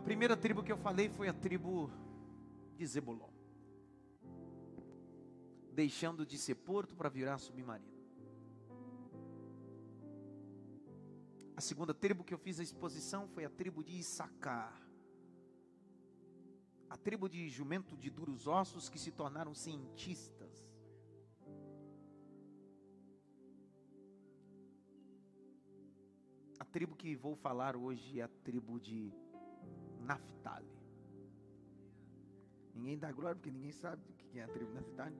A primeira tribo que eu falei foi a tribo de Zebulon. Deixando de ser porto para virar submarino. A segunda tribo que eu fiz a exposição foi a tribo de Issacar. A tribo de jumento de duros ossos que se tornaram cientistas. A tribo que vou falar hoje é a tribo de Naphtali. Ninguém dá glória porque ninguém sabe o que é a tribo de Naphtali.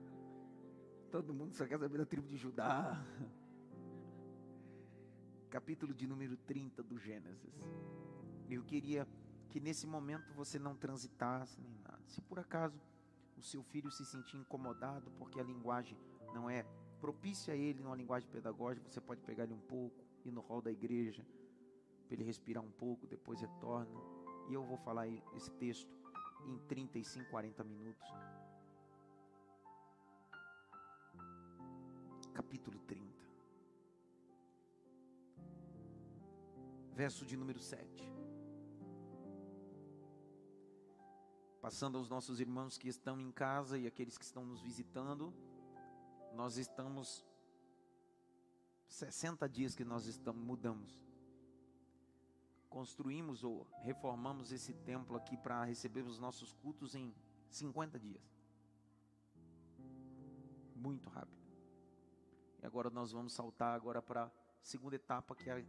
Todo mundo só quer saber da tribo de Judá. Capítulo de número 30 do Gênesis. Eu queria que nesse momento você não transitasse nem nada. Se por acaso o seu filho se sentir incomodado porque a linguagem não é propícia a ele numa linguagem pedagógica, você pode pegar ele um pouco, ir no hall da igreja, para ele respirar um pouco, depois retorna. E eu vou falar esse texto em 35, 40 minutos. Capítulo 30. Verso de número 7. Passando aos nossos irmãos que estão em casa e aqueles que estão nos visitando, nós estamos 60 dias que nós estamos mudamos construímos ou reformamos esse templo aqui para receber os nossos cultos em 50 dias. Muito rápido. E agora nós vamos saltar agora para a segunda etapa, que é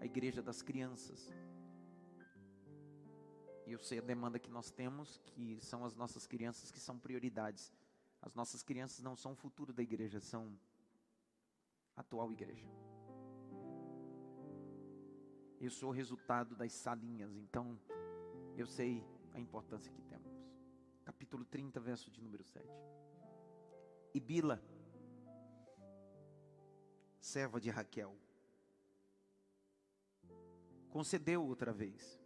a igreja das crianças. E eu sei a demanda que nós temos, que são as nossas crianças que são prioridades. As nossas crianças não são o futuro da igreja, são a atual igreja. Eu sou resultado das salinhas, então eu sei a importância que temos. Capítulo 30, verso de número 7. E Bila, serva de Raquel, concedeu outra vez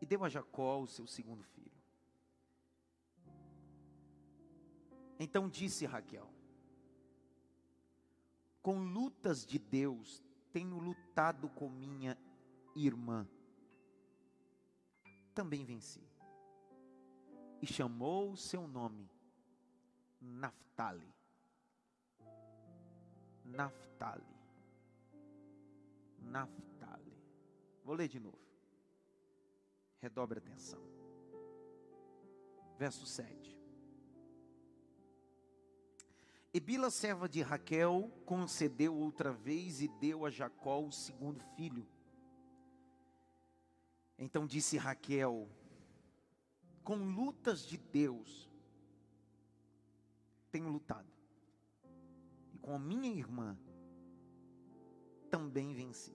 e deu a Jacó o seu segundo filho. Então disse Raquel: Com lutas de Deus tenho lutado com minha irmã. Também venci. E chamou o seu nome Naftali. Naftali. Naftali. Vou ler de novo. Redobre atenção. Verso 7. E Bila, serva de Raquel, concedeu outra vez e deu a Jacó o segundo filho. Então disse Raquel: Com lutas de Deus, tenho lutado, e com a minha irmã também venci.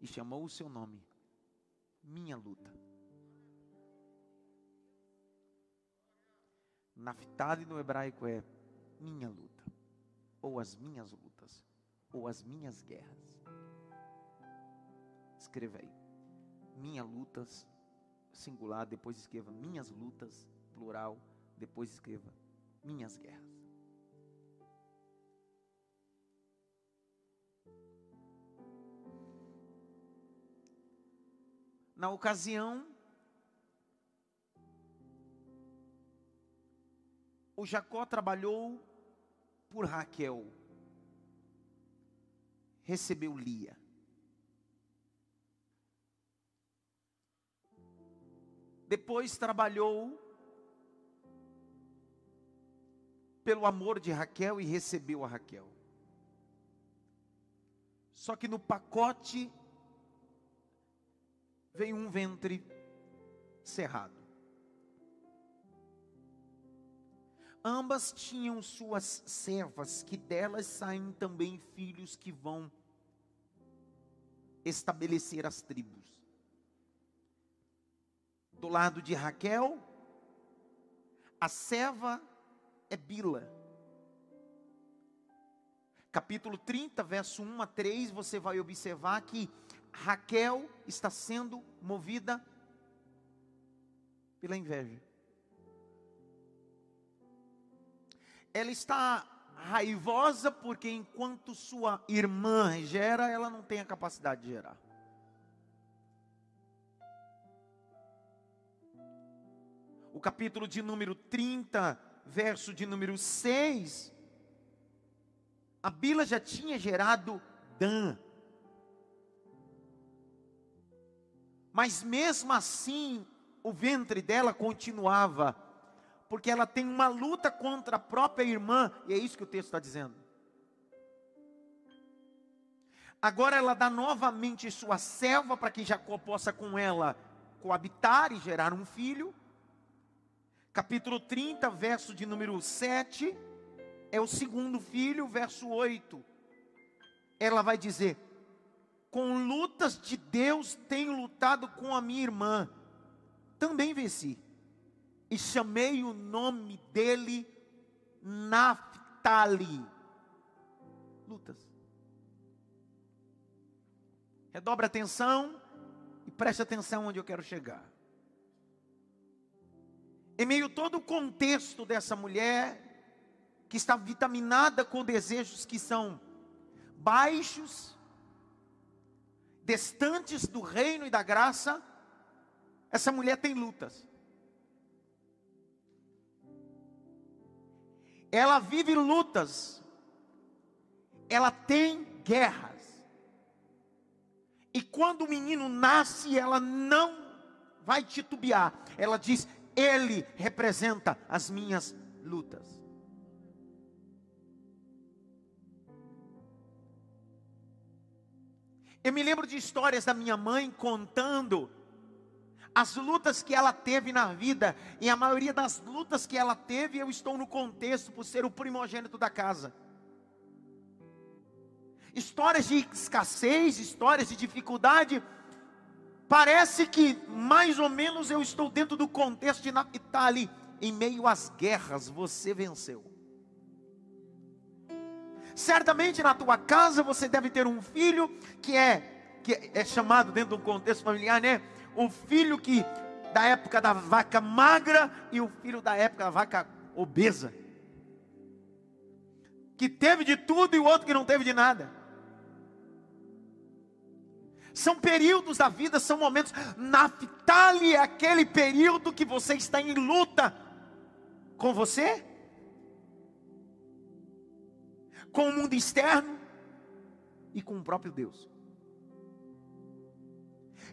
E chamou o seu nome, Minha Luta. Naftali no hebraico é minha luta, ou as minhas lutas, ou as minhas guerras. Escreva aí. Minha lutas, singular, depois escreva minhas lutas, plural, depois escreva minhas guerras. Na ocasião, o Jacó trabalhou por Raquel, recebeu Lia. Depois trabalhou pelo amor de Raquel e recebeu a Raquel. Só que no pacote veio um ventre cerrado. Ambas tinham suas servas, que delas saem também filhos que vão estabelecer as tribos. Do lado de Raquel, a serva é Bila. Capítulo 30, verso 1 a 3, você vai observar que Raquel está sendo movida pela inveja. ela está raivosa porque enquanto sua irmã gera, ela não tem a capacidade de gerar. O capítulo de número 30, verso de número 6, a Bila já tinha gerado Dan. Mas mesmo assim, o ventre dela continuava porque ela tem uma luta contra a própria irmã, e é isso que o texto está dizendo. Agora ela dá novamente sua selva para que Jacó possa com ela coabitar e gerar um filho. Capítulo 30, verso de número 7, é o segundo filho, verso 8. Ela vai dizer: Com lutas de Deus tenho lutado com a minha irmã. Também venci. E chamei o nome dele Naphtali. Lutas. Redobre atenção e preste atenção onde eu quero chegar. Em meio a todo o contexto dessa mulher, que está vitaminada com desejos que são baixos, distantes do reino e da graça, essa mulher tem lutas. Ela vive lutas. Ela tem guerras. E quando o menino nasce, ela não vai titubear. Ela diz: Ele representa as minhas lutas. Eu me lembro de histórias da minha mãe contando as lutas que ela teve na vida, e a maioria das lutas que ela teve, eu estou no contexto por ser o primogênito da casa histórias de escassez, histórias de dificuldade. Parece que mais ou menos eu estou dentro do contexto de Naphtali. Em meio às guerras, você venceu. Certamente na tua casa você deve ter um filho que é, que é chamado dentro de um contexto familiar, né? O filho que da época da vaca magra e o filho da época da vaca obesa. Que teve de tudo e o outro que não teve de nada. São períodos da vida, são momentos. Naftali é aquele período que você está em luta com você, com o mundo externo e com o próprio Deus.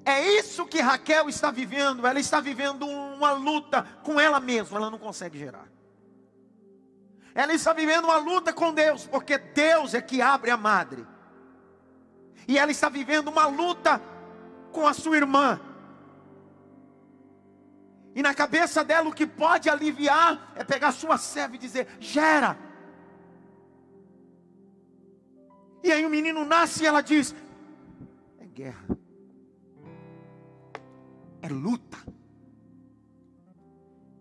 É isso que Raquel está vivendo. Ela está vivendo uma luta com ela mesma. Ela não consegue gerar. Ela está vivendo uma luta com Deus, porque Deus é que abre a madre e ela está vivendo uma luta com a sua irmã. E na cabeça dela o que pode aliviar é pegar sua serva e dizer: gera. E aí o menino nasce e ela diz: é guerra, é luta,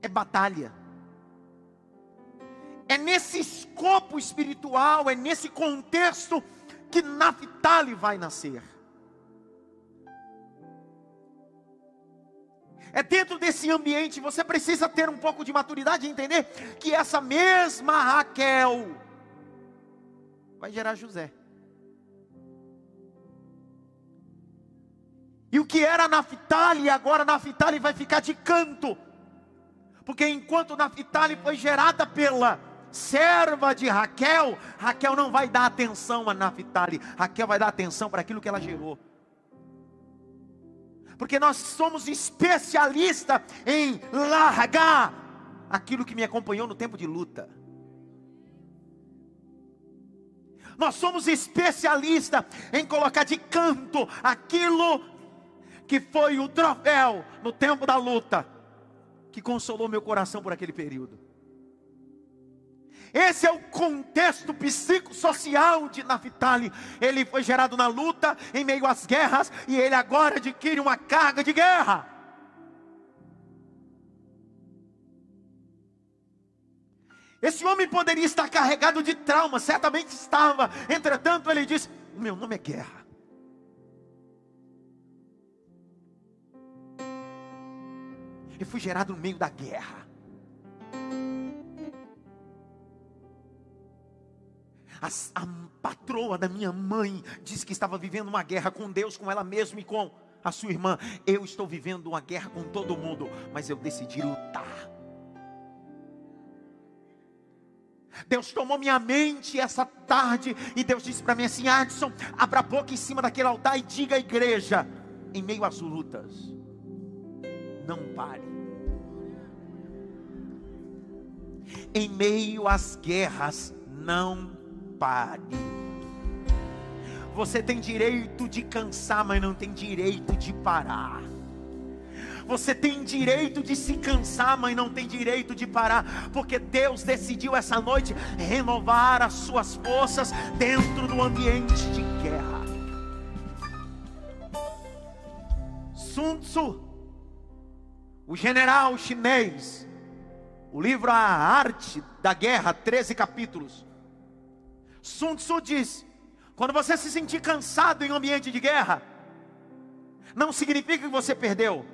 é batalha. É nesse escopo espiritual, é nesse contexto que Naphtali vai nascer. É dentro desse ambiente, você precisa ter um pouco de maturidade e entender que essa mesma Raquel vai gerar José. E o que era Naphtali, agora Naphtali vai ficar de canto. Porque enquanto Naphtali foi gerada pela serva de Raquel, Raquel não vai dar atenção a Naphtali, Raquel vai dar atenção para aquilo que ela gerou. Porque nós somos especialistas em largar aquilo que me acompanhou no tempo de luta. Nós somos especialistas em colocar de canto aquilo que foi o troféu no tempo da luta, que consolou meu coração por aquele período. Esse é o contexto psicossocial de Naphtali. Ele foi gerado na luta, em meio às guerras, e ele agora adquire uma carga de guerra. Esse homem poderia estar carregado de trauma, certamente estava. Entretanto, ele diz: Meu nome é guerra. e fui gerado no meio da guerra. A, a patroa da minha mãe disse que estava vivendo uma guerra com Deus, com ela mesma e com a sua irmã. Eu estou vivendo uma guerra com todo mundo, mas eu decidi lutar. Deus tomou minha mente essa tarde e Deus disse para mim assim: Adson, abra a boca em cima daquele altar e diga à igreja, em meio às lutas, não pare. Em meio às guerras, não pare. Você tem direito de cansar, mas não tem direito de parar. Você tem direito de se cansar, mas não tem direito de parar, porque Deus decidiu essa noite renovar as suas forças dentro do ambiente de guerra. Sun Tzu, o general chinês, o livro A Arte da Guerra, 13 capítulos. Sun Tzu diz: quando você se sentir cansado em um ambiente de guerra, não significa que você perdeu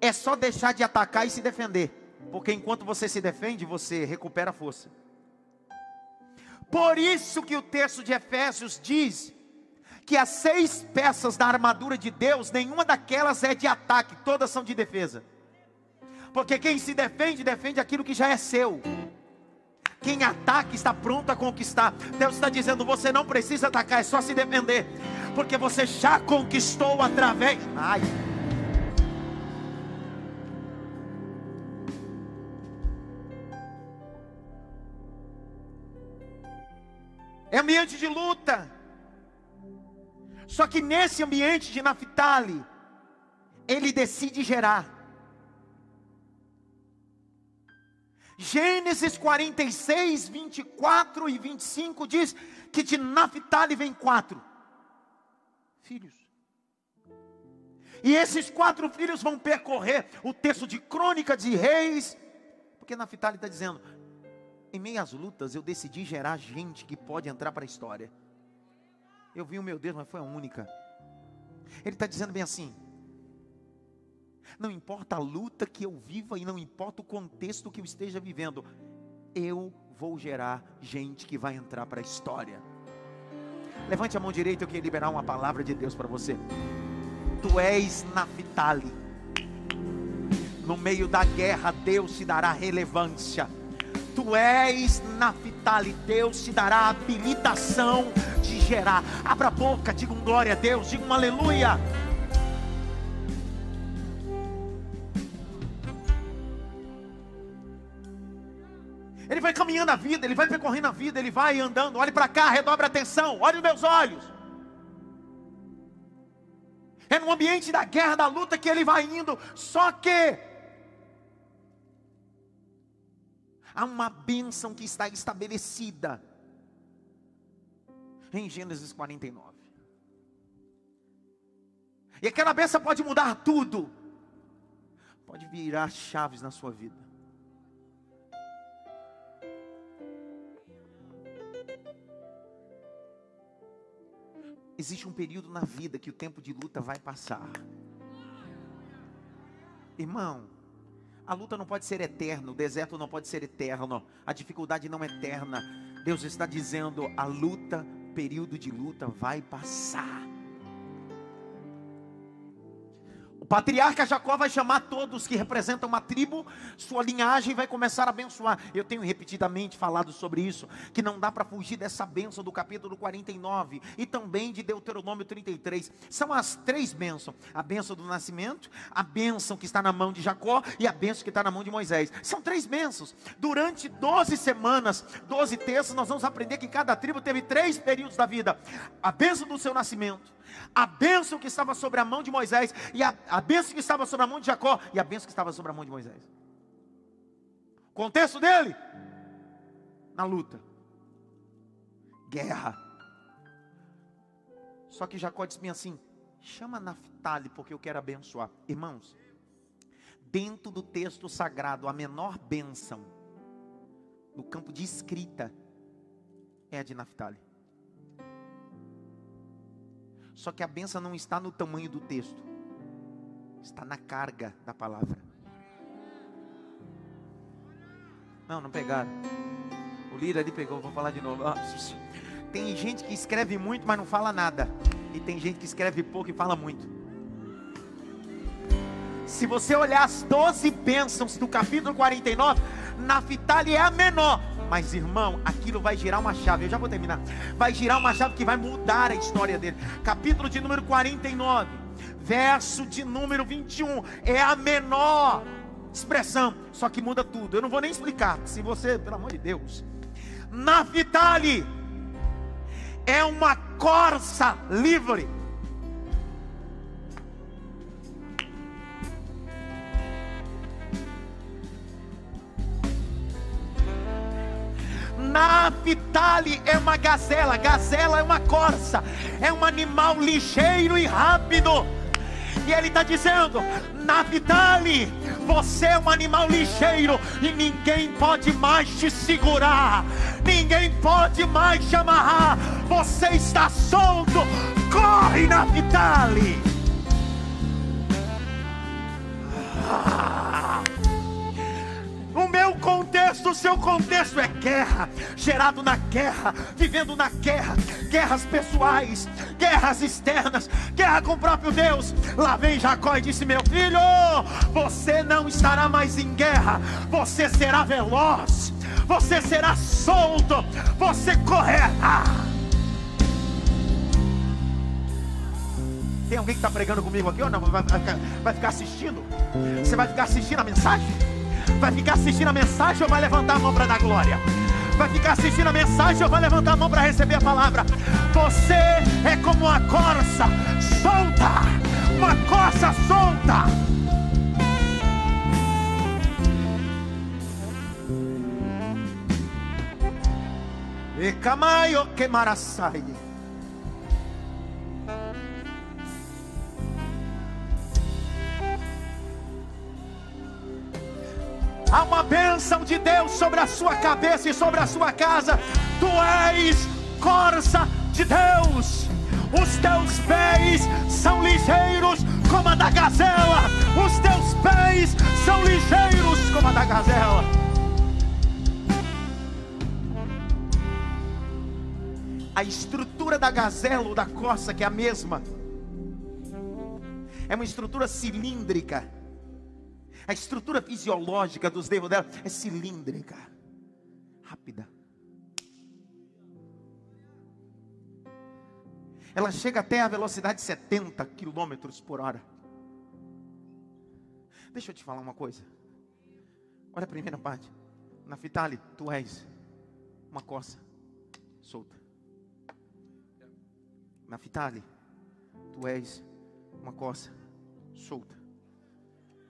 é só deixar de atacar e se defender. Porque enquanto você se defende, você recupera força. Por isso que o texto de Efésios diz que as seis peças da armadura de Deus, nenhuma daquelas é de ataque, todas são de defesa. Porque quem se defende, defende aquilo que já é seu. Quem ataca está pronto a conquistar. Deus está dizendo: você não precisa atacar, é só se defender. Porque você já conquistou através. Ai. é ambiente de luta. Só que nesse ambiente de Naphtali, ele decide gerar. Gênesis 46, 24 e 25 diz que de Naphtali vem quatro filhos. E esses quatro filhos vão percorrer o texto de crônica de reis, porque Naphtali está dizendo: em meio às lutas, eu decidi gerar gente que pode entrar para a história. Eu vi o meu Deus, mas foi a única. Ele está dizendo bem assim: não importa a luta que eu viva e não importa o contexto que eu esteja vivendo, eu vou gerar gente que vai entrar para a história. Levante a mão direita, eu quero liberar uma palavra de Deus para você. Tu és Naphtali. No meio da guerra, Deus te dará relevância tu és Naphtali, Deus te dará habilitação de gerar. Abra a boca, diga um glória a Deus, diga um aleluia. Ele vai caminhando a vida, ele vai percorrendo a vida, ele vai andando. Olhe para cá, redobre a atenção, olhe os meus olhos. É no ambiente da guerra, da luta que ele vai indo. Só que há uma bênção que está estabelecida em Gênesis 49. E aquela bênção pode mudar tudo, pode virar chaves na sua vida. Existe um período na vida que o tempo de luta vai passar. Irmão, a luta não pode ser eterna, o deserto não pode ser eterno, a dificuldade não é eterna. Deus está dizendo: a luta, período de luta vai passar. Patriarca Jacó vai chamar todos que representam uma tribo, sua linhagem vai começar a abençoar. Eu tenho repetidamente falado sobre isso, que não dá para fugir dessa bênção do capítulo 49 e também de Deuteronômio 33. São as três bênçãos: a bênção do nascimento, a bênção que está na mão de Jacó e a bênção que está na mão de Moisés. São três bênçãos. Durante 12 semanas, 12 terços, nós vamos aprender que cada tribo teve três períodos da vida: a bênção do seu nascimento a bênção que estava sobre a mão de Moisés, e a, a bênção que estava sobre a mão de Jacó, e a bênção que estava sobre a mão de Moisés. Contexto dele? Na luta, guerra. Só que Jacó disse assim: chama Naftali, porque eu quero abençoar. Irmãos, dentro do texto sagrado, a menor bênção no campo de escrita é a de Naftali. Só que a benção não está no tamanho do texto, está na carga da palavra. Não, não pegaram. O Lira ali pegou, vou falar de novo. Ah, tem gente que escreve muito, mas não fala nada. E tem gente que escreve pouco e fala muito. Se você olhar as 12 bênçãos do capítulo 49, Naftali é a menor, Mas irmão, aquilo vai girar uma chave. Eu já vou terminar. Vai girar uma chave que vai mudar a história dele. Capítulo de número 49, verso de número 21. É a menor expressão, só que muda tudo. Eu não vou nem explicar. Se você, pelo amor de Deus, Naftali é uma corça livre. Naftali é uma gazela, gazela é uma corça, é um animal ligeiro e rápido. E ele está dizendo: Naftali, você é um animal ligeiro e ninguém pode mais te segurar, ninguém pode mais te amarrar. Você está solto, corre, Naftali. Ah. Contexto, o seu contexto é guerra, gerado na guerra, vivendo na guerra, guerras pessoais, guerras externas, guerra com o próprio Deus. Lá vem Jacó e disse: Meu filho, você não estará mais em guerra, você será veloz, você será solto, você correrá. Tem alguém que está pregando comigo aqui ou não? Vai, vai, vai ficar assistindo? Você vai ficar assistindo a mensagem? Vai ficar assistindo a mensagem ou vai levantar a mão para dar glória? Vai ficar assistindo a mensagem ou vai levantar a mão para receber a palavra? Você é como uma corça solta, uma corça solta. E camaio que marasai. Há uma bênção de Deus sobre a sua cabeça e sobre a sua casa. Tu és corça de Deus. Os teus pés são ligeiros como a da gazela. Os teus pés são ligeiros como a da gazela. A estrutura da gazela ou da corça, que é a mesma, é uma estrutura cilíndrica a estrutura fisiológica dos dedos dela é cilíndrica, rápida. Ela chega até a velocidade de 70 quilômetros por hora. Deixa eu te falar uma coisa. Olha a primeira parte. Naftali, tu és uma coça solta. Naftali, tu és uma coça solta.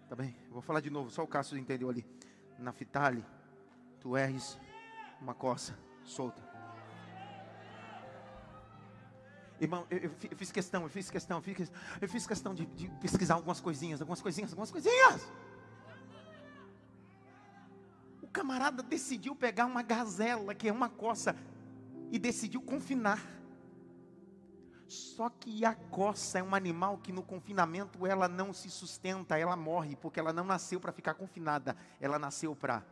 Tá bem? Vou falar de novo, só o Cássio entendeu ali. Naftali, tu és uma coça solta. Irmão, eu, eu, fiz questão, eu fiz questão, eu fiz, eu fiz questão de, de pesquisar algumas coisinhas, algumas coisinhas, algumas coisinhas. O camarada decidiu pegar uma gazela, que é uma coça, e decidiu confinar. Só que a coça é um animal que no confinamento ela não se sustenta, ela morre, porque ela não nasceu para ficar confinada, ela nasceu para.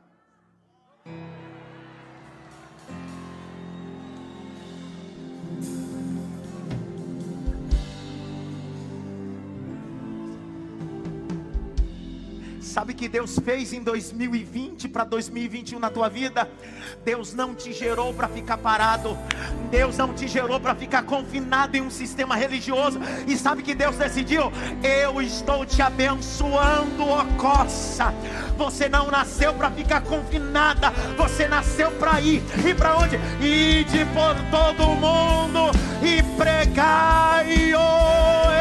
Sabe que Deus fez em 2020 para 2021 na tua vida? Deus não te gerou para ficar parado. Deus não te gerou para ficar confinado em um sistema religioso. E sabe que Deus decidiu? Eu estou te abençoando, ó coça. Você não nasceu para ficar confinada. Você nasceu para ir. E para onde? Ide por todo o mundo e pregai o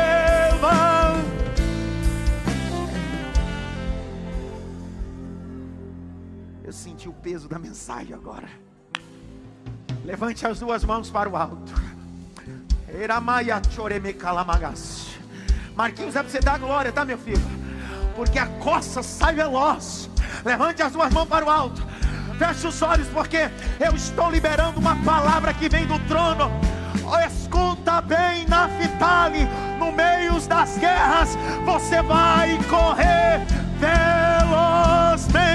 sentir o peso da mensagem agora. Levante as duas mãos para o alto. Marquinhos, é para você dar glória, tá, meu filho? Porque a coça sai veloz. Levante as duas mãos para o alto. Feche os olhos, porque eu estou liberando uma palavra que vem do trono. Escuta bem, Naftali, no meio das guerras, você vai correr velozmente.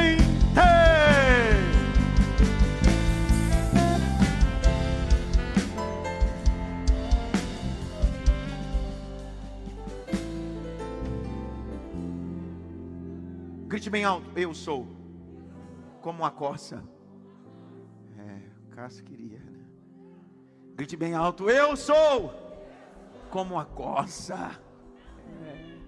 Grite bem alto: Eu sou como a corça. Cássio queria. Né? Grite bem alto: Eu sou como a coça. É.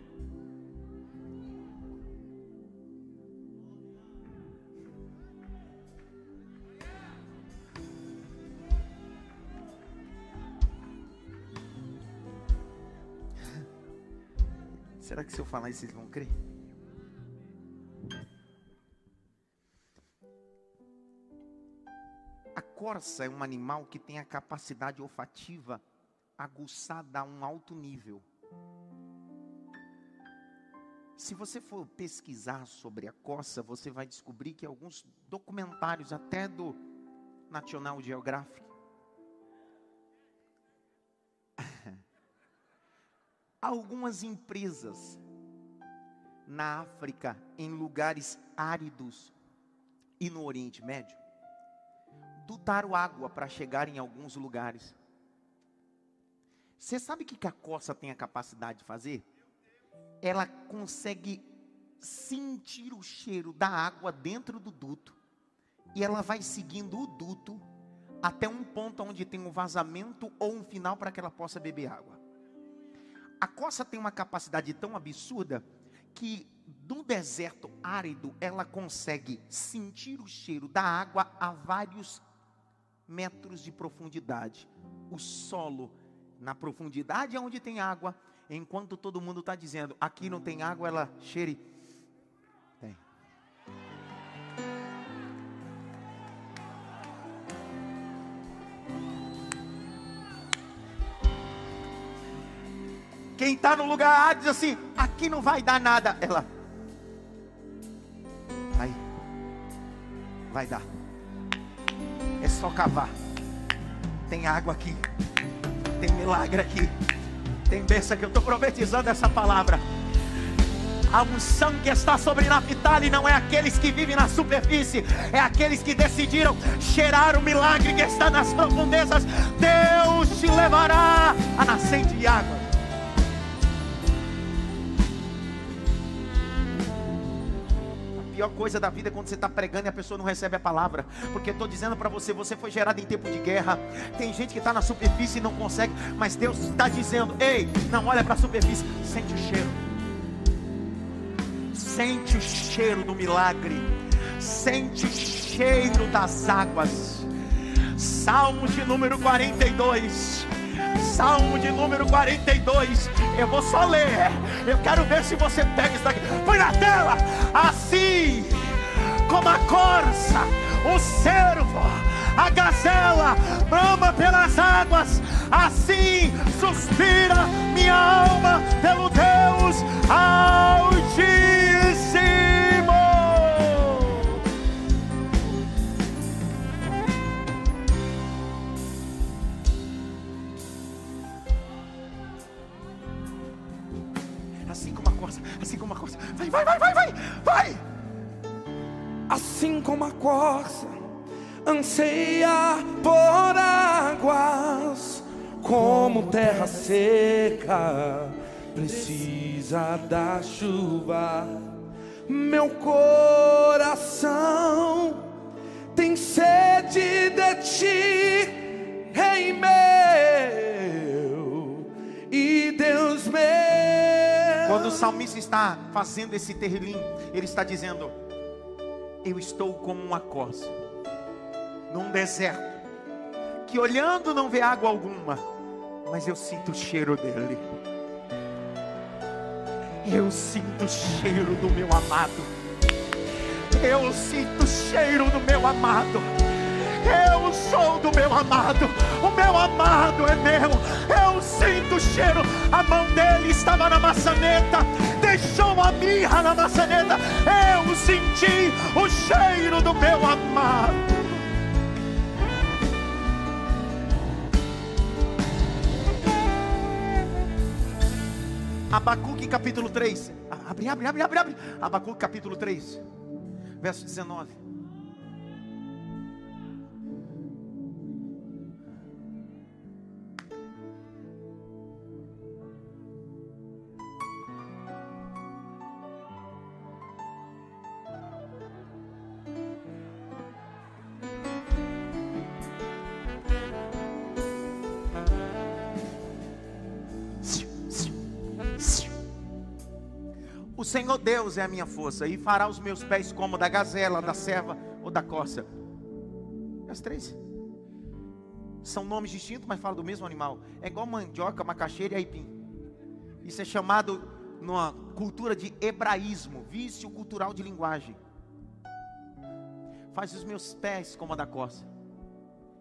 Será que se eu falar isso vocês vão crer? A corça é um animal que tem a capacidade olfativa aguçada a um alto nível. Se você for pesquisar sobre a corça, você vai descobrir que alguns documentários, até do National Geographic, algumas empresas na África, em lugares áridos e no Oriente Médio, dotaram água para chegar em alguns lugares. Você sabe o que a coça tem a capacidade de fazer? Ela consegue sentir o cheiro da água dentro do duto e ela vai seguindo o duto até um ponto onde tem um vazamento ou um final para que ela possa beber água. A coça tem uma capacidade tão absurda que no deserto árido ela consegue sentir o cheiro da água a vários metros de profundidade. O solo na profundidade é onde tem água, enquanto todo mundo está dizendo aqui não tem água, ela cheire Quem está no lugar A diz assim: aqui não vai dar nada. Ela, aí, vai dar. Só cavar. Tem água aqui. Tem milagre aqui. Tem bênção que eu estou profetizando essa palavra. A unção que está sobre Naphtali não é aqueles que vivem na superfície, é aqueles que decidiram cheirar o milagre que está nas profundezas. Deus te levará a nascente de água. Pior coisa da vida é quando você está pregando e a pessoa não recebe a palavra. Porque eu estou dizendo para você, você foi gerado em tempo de guerra. Tem gente que está na superfície e não consegue, mas Deus está dizendo: ei, não olha para a superfície, sente o cheiro. Sente o cheiro do milagre. Sente o cheiro das águas. Salmos de número 42. Salmo de número 42. Eu vou só ler. Eu quero ver se você pega isso daqui. Põe na tela. Assim como a corça, o cervo, a gazela brama pelas águas, assim suspira minha alma pelo Deus Altíssimo. Anseia por águas, como terra seca precisa da chuva. Meu coração tem sede de ti, Rei meu e Deus meu. Quando o salmista está fazendo esse terrilim, ele está dizendo: Eu estou como uma coça num deserto, que olhando não vê água alguma, mas eu sinto o cheiro dele. Eu sinto o cheiro do meu amado. Eu sinto o cheiro do meu amado. Eu sou do meu amado, o meu amado é meu. Eu sinto o cheiro, a mão dele estava na maçaneta, deixou a mirra na maçaneta. Eu senti o cheiro do meu amado. Abacuque capítulo 3. Abre, abre, abre, abre, abre. Abacuque capítulo 3, verso 19. Senhor Deus é a minha força e fará os meus pés como da gazela, da serva ou da corça. As três são nomes distintos, mas falam do mesmo animal. É igual mandioca, macaxeira e aipim. Isso é chamado numa cultura de hebraísmo, vício cultural de linguagem. Faz os meus pés como a da costa,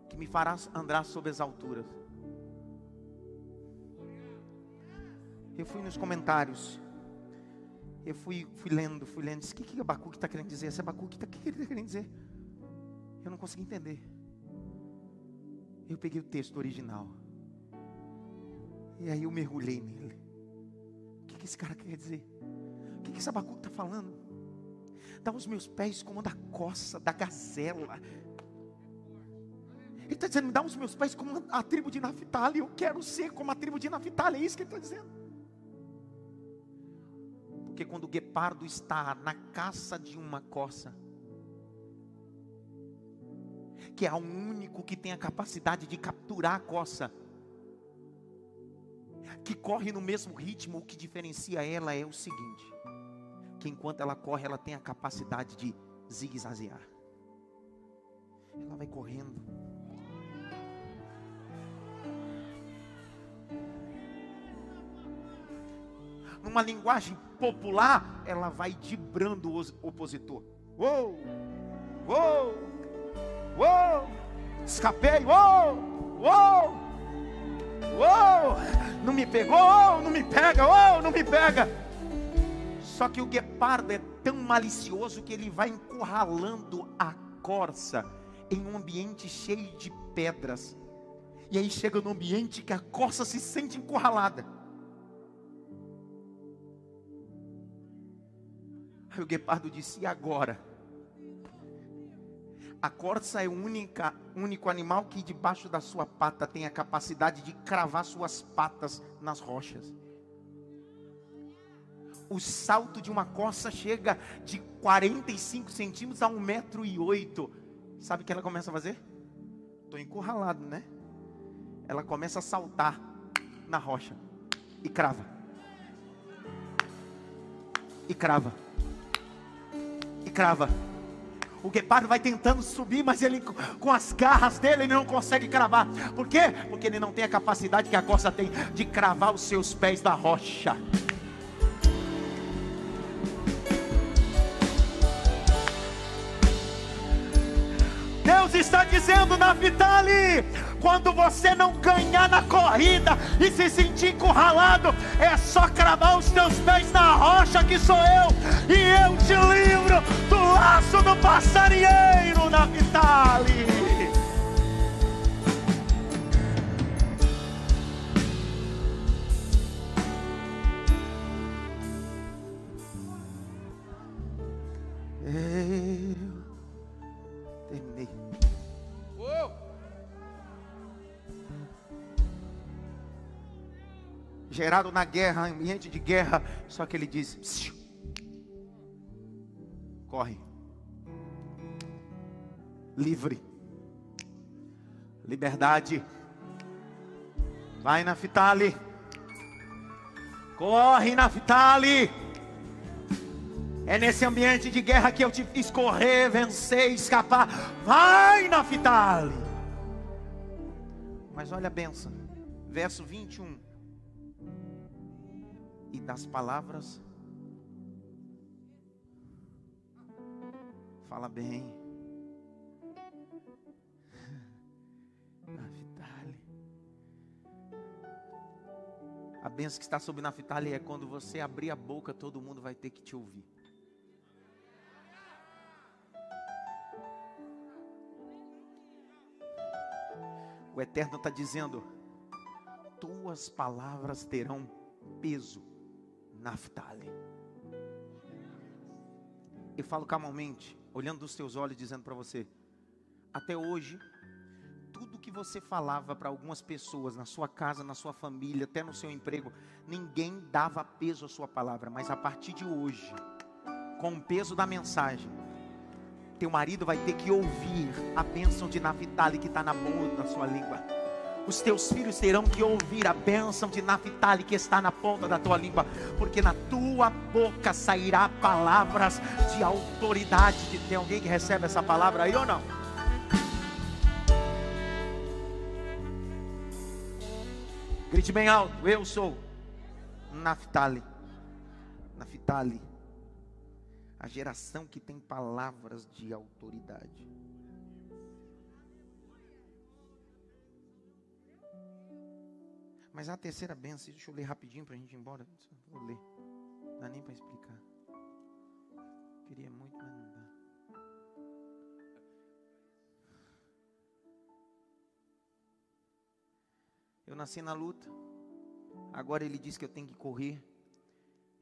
que me farás andar sobre as alturas. Eu fui nos comentários, eu fui, fui lendo, fui lendo, disse, o que, que Abacuque está querendo dizer? Esse Abacuque, tá, o que, ele está querendo dizer? Eu não consegui entender. Eu peguei o texto original. E aí eu mergulhei nele. O que, que esse cara quer dizer? O que, que esse Abacuque está falando? Dá os meus pés como da coça, da gazela. Ele está dizendo, dá os meus pés como a tribo de Naphtali. Eu quero ser como a tribo de Naphtali. É isso que ele está dizendo. Porque quando o guepardo está na caça de uma coça, que é o único que tem a capacidade de capturar a coça, que corre no mesmo ritmo, o que diferencia ela é o seguinte: que enquanto ela corre, ela tem a capacidade de zigue-zaguear. Ela vai correndo. Numa linguagem popular, ela vai dibrando o opositor. Uou! Uou! Uou! Escapei! Uou! Uou! Uou! Não me pegou! Não me pega! Uou! Não me pega! Só que o guepardo é tão malicioso que ele vai encurralando a corça em um ambiente cheio de pedras. E aí chega no ambiente que a corça se sente encurralada. Aí o guepardo disse: E agora? A corça é o única, único animal que debaixo da sua pata tem a capacidade de cravar suas patas nas rochas. O salto de uma corça chega de 45 centímetros a um metro e oito. Sabe o que ela começa a fazer? Estou encurralado, né? Ela começa a saltar na rocha e crava. E crava. Crava. O guepardo vai tentando subir, mas ele com as garras dele ele não consegue cravar. Por quê? Porque ele não tem a capacidade que a corça tem de cravar os seus pés da rocha. Deus está dizendo na Vitale, quando você não ganhar na corrida e se sentir encurralado, é só cravar os teus pés na rocha que sou eu, e eu te livro do laço do passarinheiro na Vitale. Gerado na guerra, ambiente de guerra. Só que ele diz: corre, livre, liberdade. Vai na Fitale, corre na Fitale. É nesse ambiente de guerra que eu te fiz correr, vencer, escapar. Vai na Fitale. Mas olha a benção, verso 21 e das palavras. Fala bem. Naftali. A benção que está sobre Naftali é quando você abrir a boca, todo mundo vai ter que te ouvir. O Eterno está dizendo: Tuas palavras terão peso Naftali. Eu falo calmamente, olhando nos teus olhos, dizendo para você: até hoje, tudo que você falava para algumas pessoas, na sua casa, na sua família, até no seu emprego, ninguém dava peso à sua palavra, mas a partir de hoje, com o peso da mensagem, teu marido vai ter que ouvir a bênção de Naftali que está na boa da sua língua Os teus filhos terão que ouvir a bênção de Naphtali que está na ponta da tua língua, porque na tua boca sairá palavras de autoridade. Tem alguém que recebe essa palavra aí ou não? Grite bem alto, eu sou Naphtali. Naphtali. A geração que tem palavras de autoridade. Mas a terceira benção, deixa eu ler rapidinho para a gente ir embora. Vou ler. Não dá nem para explicar. Queria muito, mas não dá. Eu nasci na luta. Agora ele diz que eu tenho que correr.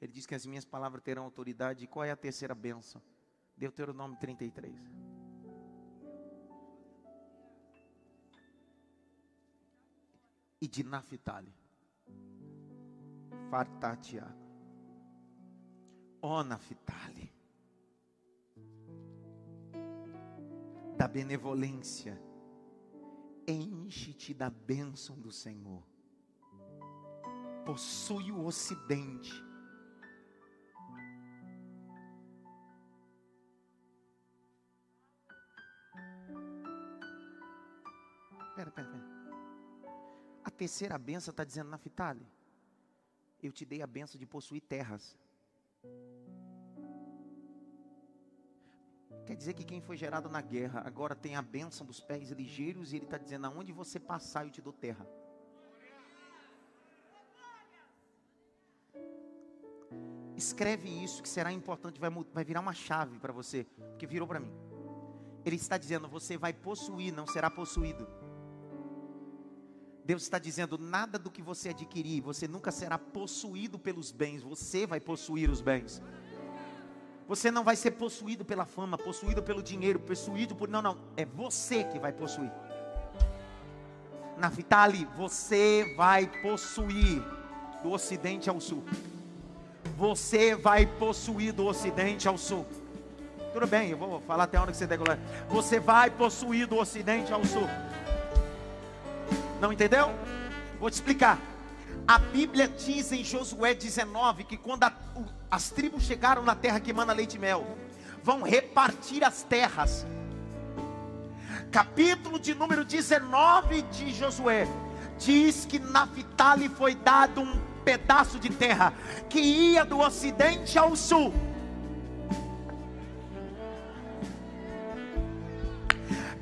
Ele diz que as minhas palavras terão autoridade. E qual é a terceira benção? Deuteronômio 33. E de Naphtali. Fartatia. Ó Naphtali. Da benevolência. Enche-te da bênção do Senhor. Possui o ocidente. Pera, pera, pera terceira benção está dizendo, Naftali, eu te dei a benção de possuir terras. Quer dizer que quem foi gerado na guerra agora tem a benção dos pés ligeiros e ele está dizendo: aonde você passar, eu te dou terra. Escreve isso que será importante, vai, vai virar uma chave para você, porque virou para mim. Ele está dizendo: você vai possuir, não será possuído. Deus está dizendo: nada do que você adquirir, você nunca será possuído pelos bens, você vai possuir os bens. Você não vai ser possuído pela fama, possuído pelo dinheiro, possuído por. Não, não. É você que vai possuir. Naftali, você vai possuir do ocidente ao sul. Você vai possuir do ocidente ao sul. Tudo bem, eu vou falar até a hora que você glória. Você vai possuir do ocidente ao sul. Não entendeu? Vou te explicar. A Bíblia diz em Josué 19 que quando a, o, as tribos chegaram na terra que manda leite e mel, vão repartir as terras. Capítulo de número 19 de Josué diz que Naphtali foi dado um pedaço de terra que ia do ocidente ao sul.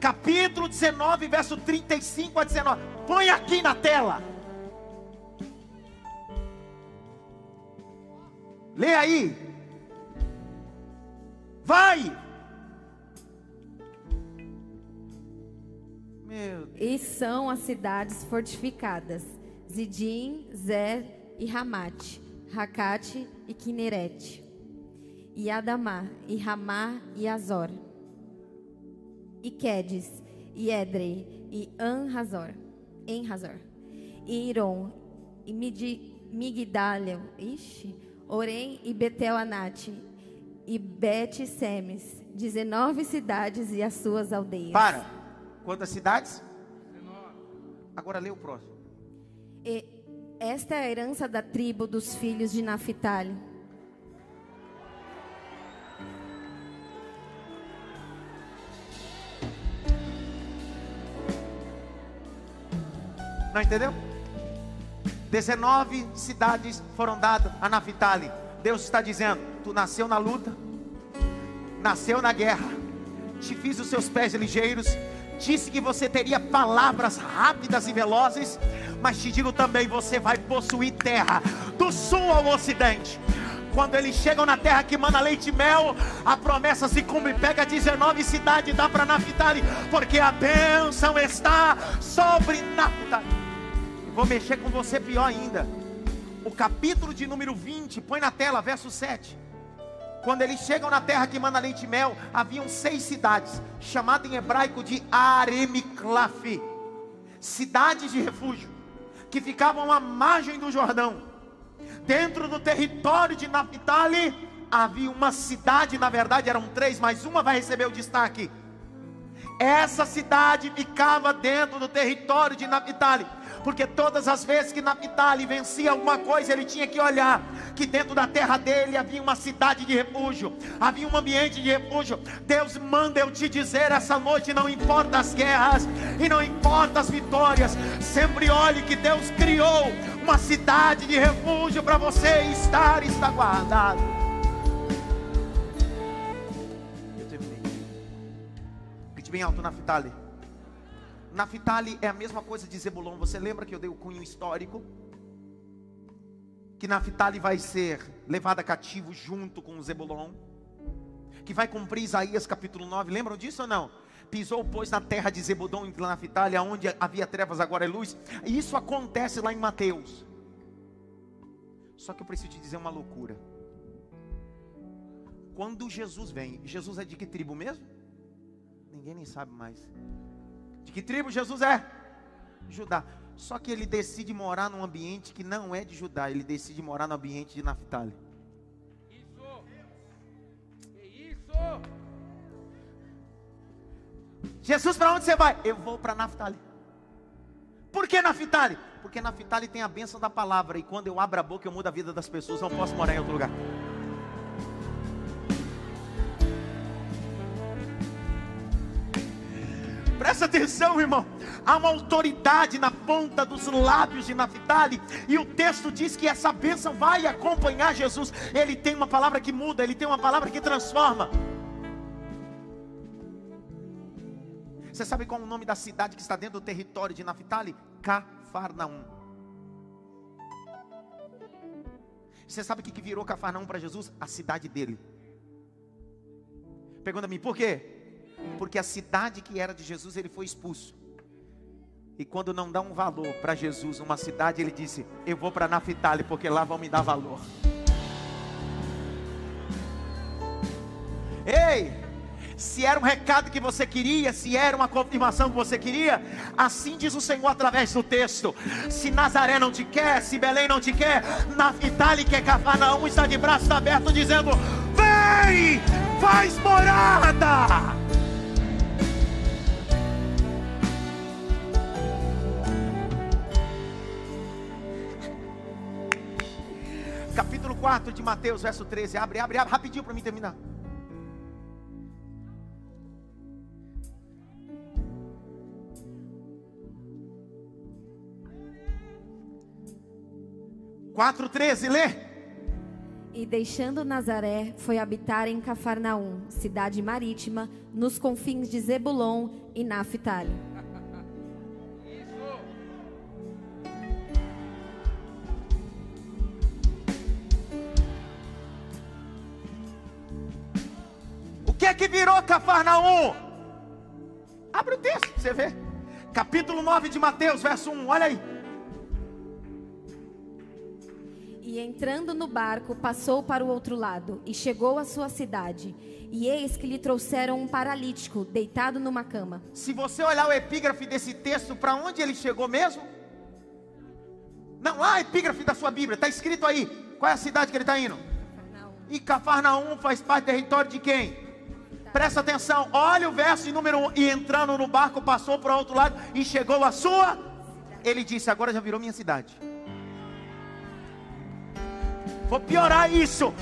Capítulo 19, verso 35 a 19. Põe aqui na tela. Lê aí. Vai. Meu E são as cidades fortificadas: Zidim, Zer e Ramate, Racate e Kinerete, e Adamá, e Ramá e Azor, e Quedes, e Edrei, e Anrazor em Hazor. E Iron, e Migdalion, ixi, Orem e Betel Anate, e Bet Semes, 19 cidades e as suas aldeias. Para. Quantas cidades? 19. Agora lê o próximo. E esta é a herança da tribo dos filhos de Naphtali. Não entendeu? 19 cidades foram dadas a Naphtali. Deus está dizendo: Tu nasceu na luta, nasceu na guerra, te fiz os seus pés ligeiros, disse que você teria palavras rápidas e velozes, mas te digo também: você vai possuir terra do sul ao ocidente. Quando eles chegam na terra que manda leite e mel, a promessa se cumpre. Pega 19 cidades e dá para Naphtali, porque a bênção está sobre Naphtali. Vou mexer com você pior ainda. O capítulo de número 20, põe na tela, verso 7. Quando eles chegam na terra que manda leite e mel, haviam seis cidades, chamadas em hebraico de Aremiklaf, cidades de refúgio, que ficavam à margem do Jordão. Dentro do território de Naphtali havia uma cidade, na verdade eram três, mas uma vai receber o destaque. Essa cidade ficava dentro do território de Naphtali porque todas as vezes que Naphtali vencia alguma coisa, ele tinha que olhar que dentro da terra dele havia uma cidade de refúgio, havia um ambiente de refúgio. Deus manda eu te dizer essa noite: não importa as guerras e não importa as vitórias, sempre olhe que Deus criou uma cidade de refúgio para você estar e estar guardado. Eu terminei. Grite bem alto, Naphtali. Naftali é a mesma coisa de Zebulon. Você lembra que eu dei o cunho histórico? Que Naftali vai ser levada cativo junto com Zebulon. Que vai cumprir Isaías capítulo 9. Lembram disso ou não? Pisou, pois, na terra de Zebulon e Naftali, onde havia trevas, agora é luz. E isso acontece lá em Mateus. Só que eu preciso te dizer uma loucura. Quando Jesus vem, Jesus é de que tribo mesmo? Ninguém nem sabe mais. De que tribo Jesus é? Judá. Só que ele decide morar num ambiente que não é de Judá, ele decide morar no ambiente de Naphtali. Isso! Isso! Jesus, para onde você vai? Eu vou para Naphtali. Por que Naphtali? Porque Naphtali tem a bênção da palavra e quando eu abro a boca eu mudo a vida das pessoas, não posso morar em outro lugar. Presta atenção, irmão. Há uma autoridade na ponta dos lábios de Naphtali. E o texto diz que essa bênção vai acompanhar Jesus. Ele tem uma palavra que muda, ele tem uma palavra que transforma. Você sabe qual é o nome da cidade que está dentro do território de Naphtali? Cafarnaum. Você sabe o que virou Cafarnaum para Jesus? A cidade dele. Pergunta a mim, por quê? Porque a cidade que era de Jesus ele foi expulso. E quando não dá um valor para Jesus, uma cidade, ele disse: Eu vou para Naphtali, porque lá vão me dar valor. Ei! se era um recado que você queria, se era uma confirmação que você queria, assim diz o Senhor através do texto. Se Nazaré não te quer, se Belém não te quer, Naphtali quer Cafarnaum está de braços abertos dizendo: Vem, faz morada. 4 de Mateus, verso 13. Abre, abre, abre, rapidinho para mim terminar. Quatro, treze, lê. E deixando Nazaré, foi habitar em Cafarnaum, cidade marítima, nos confins de Zebulon e Naphtali virou Cafarnaum? Abre o texto, você vê. Capítulo 9 de Mateus, verso 1, olha aí. E entrando no barco, passou para o outro lado e chegou à sua cidade. E eis que lhe trouxeram um paralítico deitado numa cama. Se você olhar o epígrafe desse texto, para onde ele chegou mesmo? Não, lá a epígrafe da sua Bíblia, está escrito aí. Qual é a cidade que ele está indo? Cafarnaum. E Cafarnaum faz parte do território de quem? Presta atenção, olha o verso número 1. Um, e entrando no barco, passou para o outro lado e chegou a sua. Ele disse: Agora já virou minha cidade. Vou piorar isso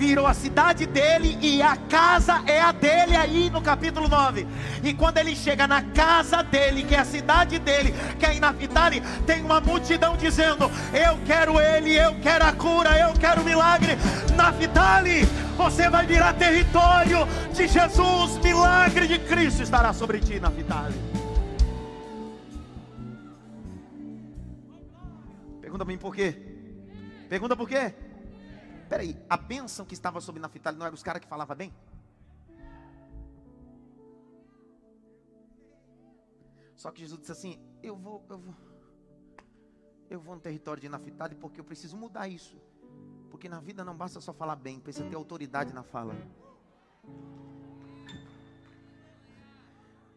virou a cidade dele e a casa é a dele aí no capítulo 9. E quando ele chega na casa dele, que é a cidade dele, que é em tem uma multidão dizendo: Eu quero ele, eu quero a cura, eu quero o milagre. Naphtali, você vai virar território de Jesus, milagre de Cristo estará sobre ti, Naphtali. Pergunta para mim por quê? Pergunta por quê? Peraí, a bênção que estava sobre Naftali não eram os caras que falavam bem? Só que Jesus disse assim: Eu vou, eu vou, eu vou no território de Naftali porque eu preciso mudar isso. Porque na vida não basta só falar bem, precisa ter autoridade na fala.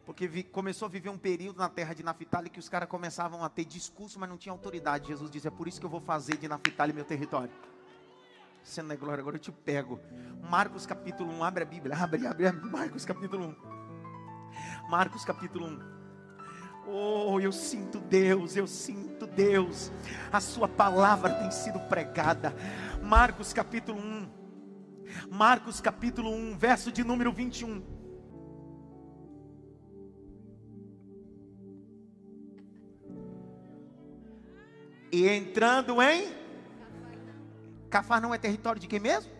Porque vi, começou a viver um período na terra de Naftali que os caras começavam a ter discurso, mas não tinha autoridade. Jesus disse: É por isso que eu vou fazer de Naftali meu território. Sendo na glória, agora eu te pego. Marcos capítulo 1, abre a Bíblia, abre, abre, abre Marcos capítulo 1. Marcos capítulo 1. Oh, eu sinto Deus, eu sinto Deus. A sua palavra tem sido pregada. Marcos capítulo 1. Marcos capítulo 1, verso de número 21. E entrando em Cafarnaum é território de quem mesmo?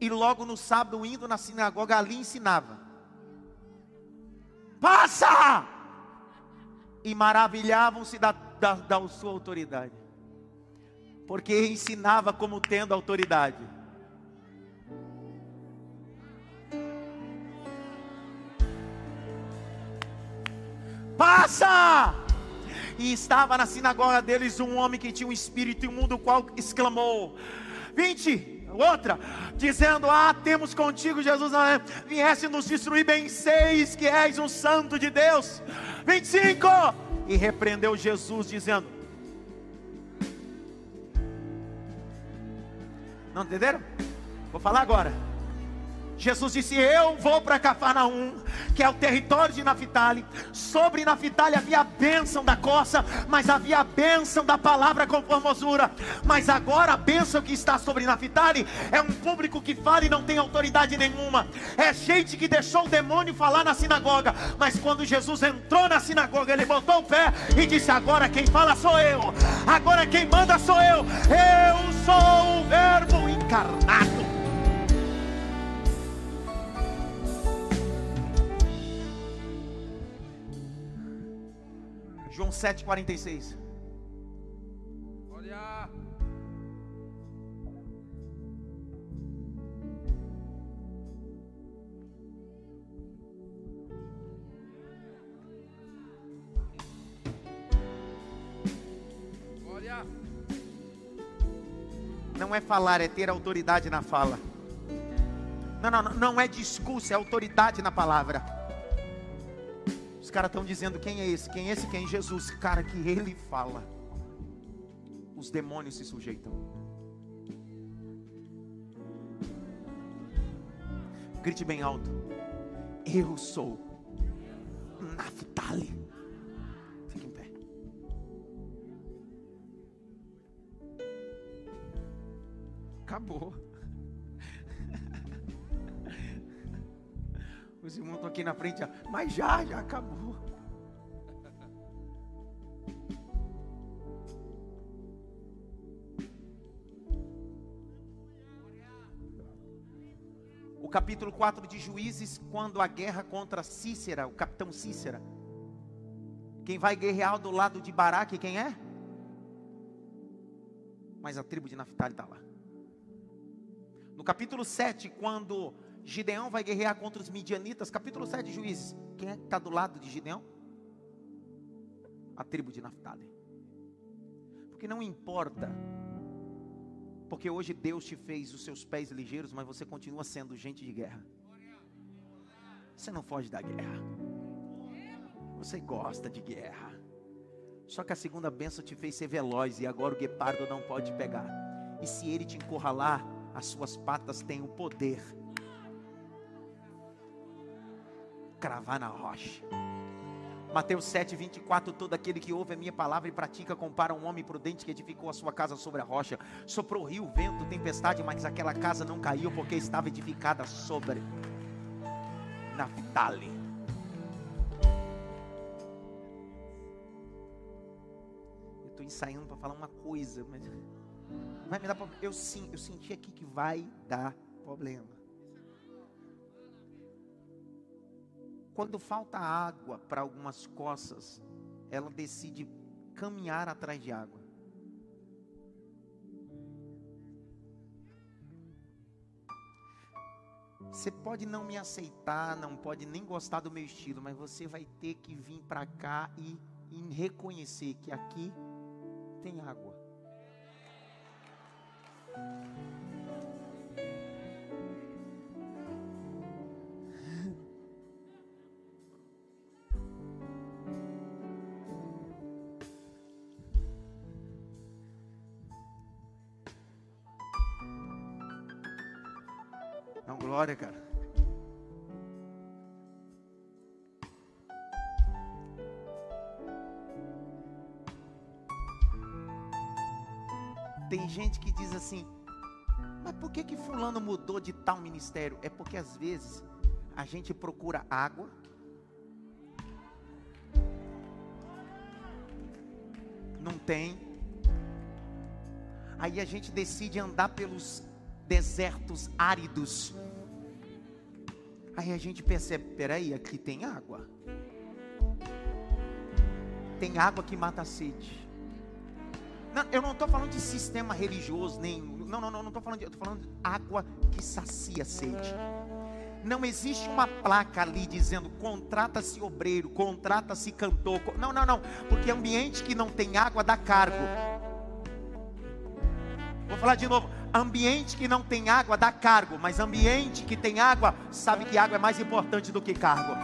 E logo no sábado, indo na sinagoga, ali ensinava. Passa! E maravilhavam-se da, da, da sua autoridade. Porque ensinava como tendo autoridade. Passa! E estava na sinagoga deles um homem que tinha um espírito imundo, o qual exclamou: 20, outra, dizendo: Ah, temos contigo, Jesus, viesse nos destruir, bem seis que és um santo de Deus. 25, e repreendeu Jesus, dizendo: Não entenderam? Vou falar agora. Jesus disse: Eu vou para Cafarnaum, que é o território de Naphtali. Sobre Naphtali havia a bênção da coça, mas havia a bênção da palavra com formosura. Mas agora a bênção que está sobre Naphtali é um público que fala e não tem autoridade nenhuma. É gente que deixou o demônio falar na sinagoga. Mas quando Jesus entrou na sinagoga, ele botou o pé e disse: Agora quem fala sou eu. Agora quem manda sou eu. Eu sou o Verbo encarnado. João 7,46. Olha. Olha. Não é falar, é ter autoridade na fala. Não, não, não é discurso, é autoridade na palavra. Os caras estão dizendo quem é esse, quem é esse, quem é Jesus. Cara, que ele fala. Os demônios se sujeitam. Grite bem alto. Eu sou na frente, mas já, já acabou. O capítulo 4 de Juízes, quando a guerra contra Cícera, o capitão Cícera. Quem vai guerrear do lado de Baraque, quem é? Mas a tribo de Naphtali está lá. No capítulo 7, quando Gideão vai guerrear contra os midianitas, capítulo 7 de Juízes. Quem é que está do lado de Gideão? A tribo de Naphtali. Porque não importa, porque hoje Deus te fez os seus pés ligeiros, mas você continua sendo gente de guerra. Você não foge da guerra. Você gosta de guerra. Só que a segunda bênção te fez ser veloz e agora o guepardo não pode pegar. E se ele te encurralar, as suas patas têm o poder cravar na rocha. Mateus 7, 24: Todo aquele que ouve a minha palavra e pratica, compara um homem prudente que edificou a sua casa sobre a rocha. Soprou rio, vento, tempestade, mas aquela casa não caiu porque estava edificada sobre Naftali. Eu estou ensaiando para falar uma coisa, mas vai me dar problema. Eu sim, eu senti aqui que vai dar problema. Quando falta água para algumas coças, ela decide caminhar atrás de água. Você pode não me aceitar, não pode nem gostar do meu estilo, mas você vai ter que vir para cá e, e reconhecer que aqui tem água. glória, cara. Tem gente que diz assim, mas por que que fulano mudou de tal ministério? É porque às vezes a gente procura água. Não tem. Aí a gente decide andar pelos desertos áridos Aí a gente percebe, peraí, aqui tem água. Tem água que mata a sede. Não, eu não estou falando de sistema religioso, nem. Não, não, não, não estou falando de. Estou falando de água que sacia a sede. Não existe uma placa ali dizendo contrata-se obreiro, contrata-se cantor. Não, não, não. Porque ambiente que não tem água dá cargo. Vou falar de novo. Ambiente que não tem água dá cargo, mas ambiente que tem água sabe que água é mais importante do que cargo.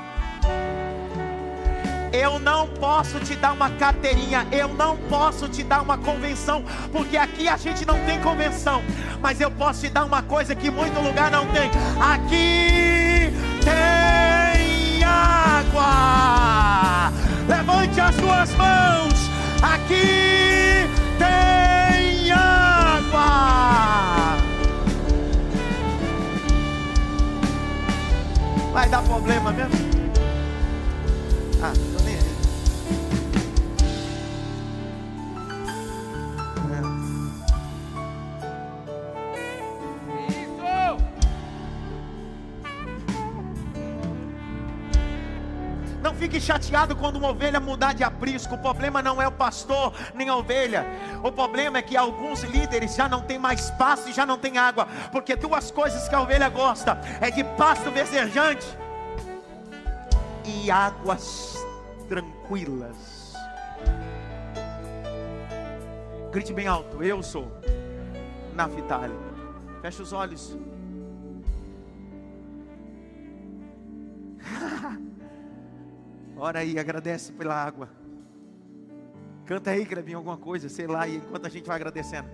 Eu não posso te dar uma carteirinha, eu não posso te dar uma convenção, porque aqui a gente não tem convenção, mas eu posso te dar uma coisa que muito lugar não tem. Aqui tem água. Levante as suas mãos. Aqui Vai dar problema mesmo? Não fique chateado quando uma ovelha mudar de aprisco. O problema não é o pastor nem a ovelha. O problema é que alguns líderes já não tem mais pasto e já não tem água. Porque duas coisas que a ovelha gosta é de pasto verdejante e águas tranquilas. Grite bem alto, eu sou Naftali. Feche os olhos. Ora aí, agradece pela água. Canta aí, Clebinho, alguma coisa, sei lá, e enquanto a gente vai agradecendo.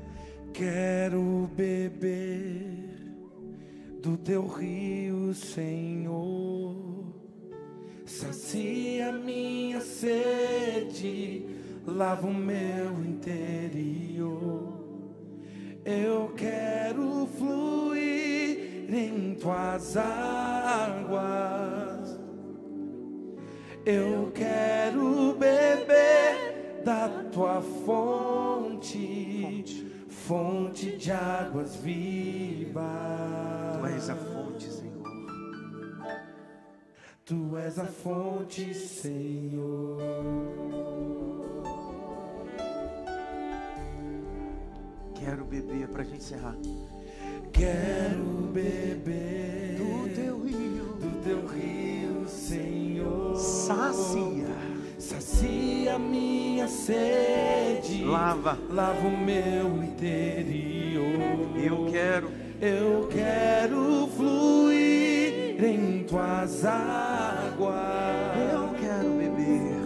Quero beber do teu rio, Senhor. Sacia minha sede, lava o meu interior. Eu quero fluir em tuas águas. Eu quero beber da tua fonte, fonte de águas vivas. Tu és a fonte, Senhor. Tu és a fonte, Senhor. Quero beber para a gente encerrar. Quero beber Do teu rio, do teu rio. Sacia, Sacia minha sede. lava. Lava o meu interior. Eu quero, Eu quero fluir em tuas águas. eu quero beber.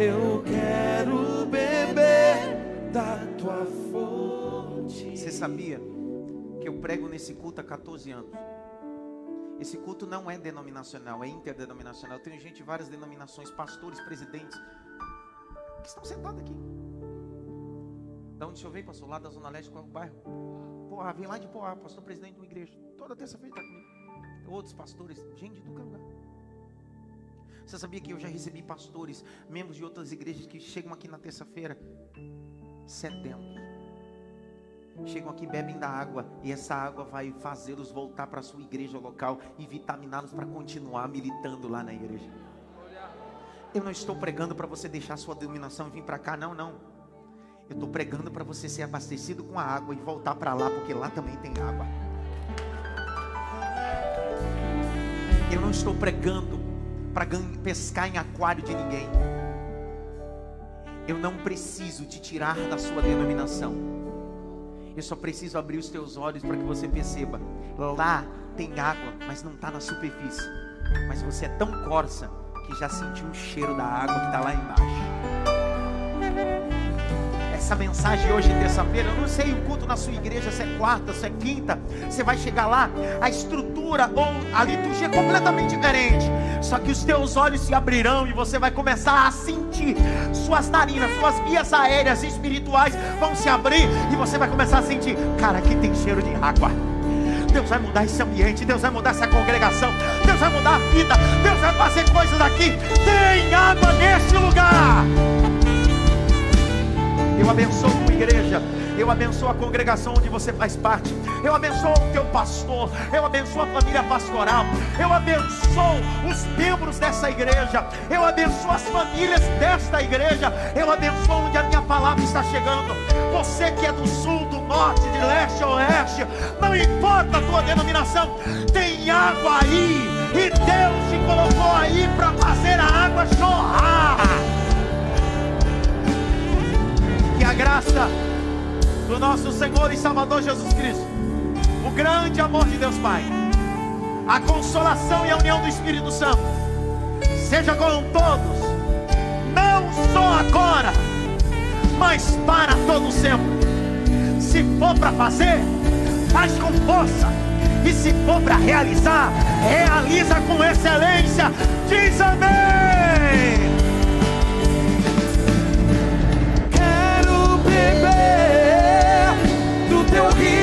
Eu quero beber da tua fonte. Você sabia que eu prego nesse culto há 14 anos? Esse culto não é denominacional, é interdenominacional. Tenho gente de várias denominações, pastores, presidentes, que estão sentados aqui. Da onde o senhor veio, pastor? Lá da Zona Leste, qual é o bairro? Poá, vem lá de Poá, pastor presidente de uma igreja. Toda terça-feira está comigo. Outros pastores, gente é lugar. Você sabia que eu já recebi pastores, membros de outras igrejas que chegam aqui na terça-feira sedentos? Chegam aqui, bebem da água, e essa água vai fazê-los voltar para a sua igreja local e vitaminá-los para continuar militando lá na igreja. Eu não estou pregando para você deixar sua dominação e vir para cá, não, não. Eu estou pregando para você ser abastecido com a água e voltar para lá, porque lá também tem água. Eu não estou pregando para pescar em aquário de ninguém. Eu não preciso te tirar da sua denominação. Eu só preciso abrir os teus olhos para que você perceba. Lá tem água, mas não está na superfície. Mas você é tão corça que já sentiu o cheiro da água que está lá embaixo. Essa mensagem hoje, terça-feira. Eu não sei o culto na sua igreja, se é quarta, se é quinta. Você vai chegar lá, a estrutura ou a liturgia é completamente diferente. Só que os teus olhos se abrirão e você vai começar a sentir suas narinas, suas vias aéreas espirituais vão se abrir e você vai começar a sentir, cara, aqui tem cheiro de água. Deus vai mudar esse ambiente, Deus vai mudar essa congregação, Deus vai mudar a vida, Deus vai fazer coisas aqui. Tem água nesse lugar. Eu abençoo a tua igreja. Eu abençoo a congregação onde você faz parte. Eu abençoo o teu pastor. Eu abençoo a família pastoral. Eu abençoo os membros dessa igreja. Eu abençoo as famílias desta igreja. Eu abençoo onde a minha palavra está chegando. Você que é do sul, do norte, de leste a oeste, não importa a tua denominação, tem água aí. E Deus te colocou aí para fazer a água jorrar. A graça do nosso Senhor e Salvador Jesus Cristo, o grande amor de Deus Pai, a consolação e a união do Espírito Santo, seja com todos, não só agora, mas para todo sempre. Se for para fazer, faz com força. E se for para realizar, realiza com excelência, know He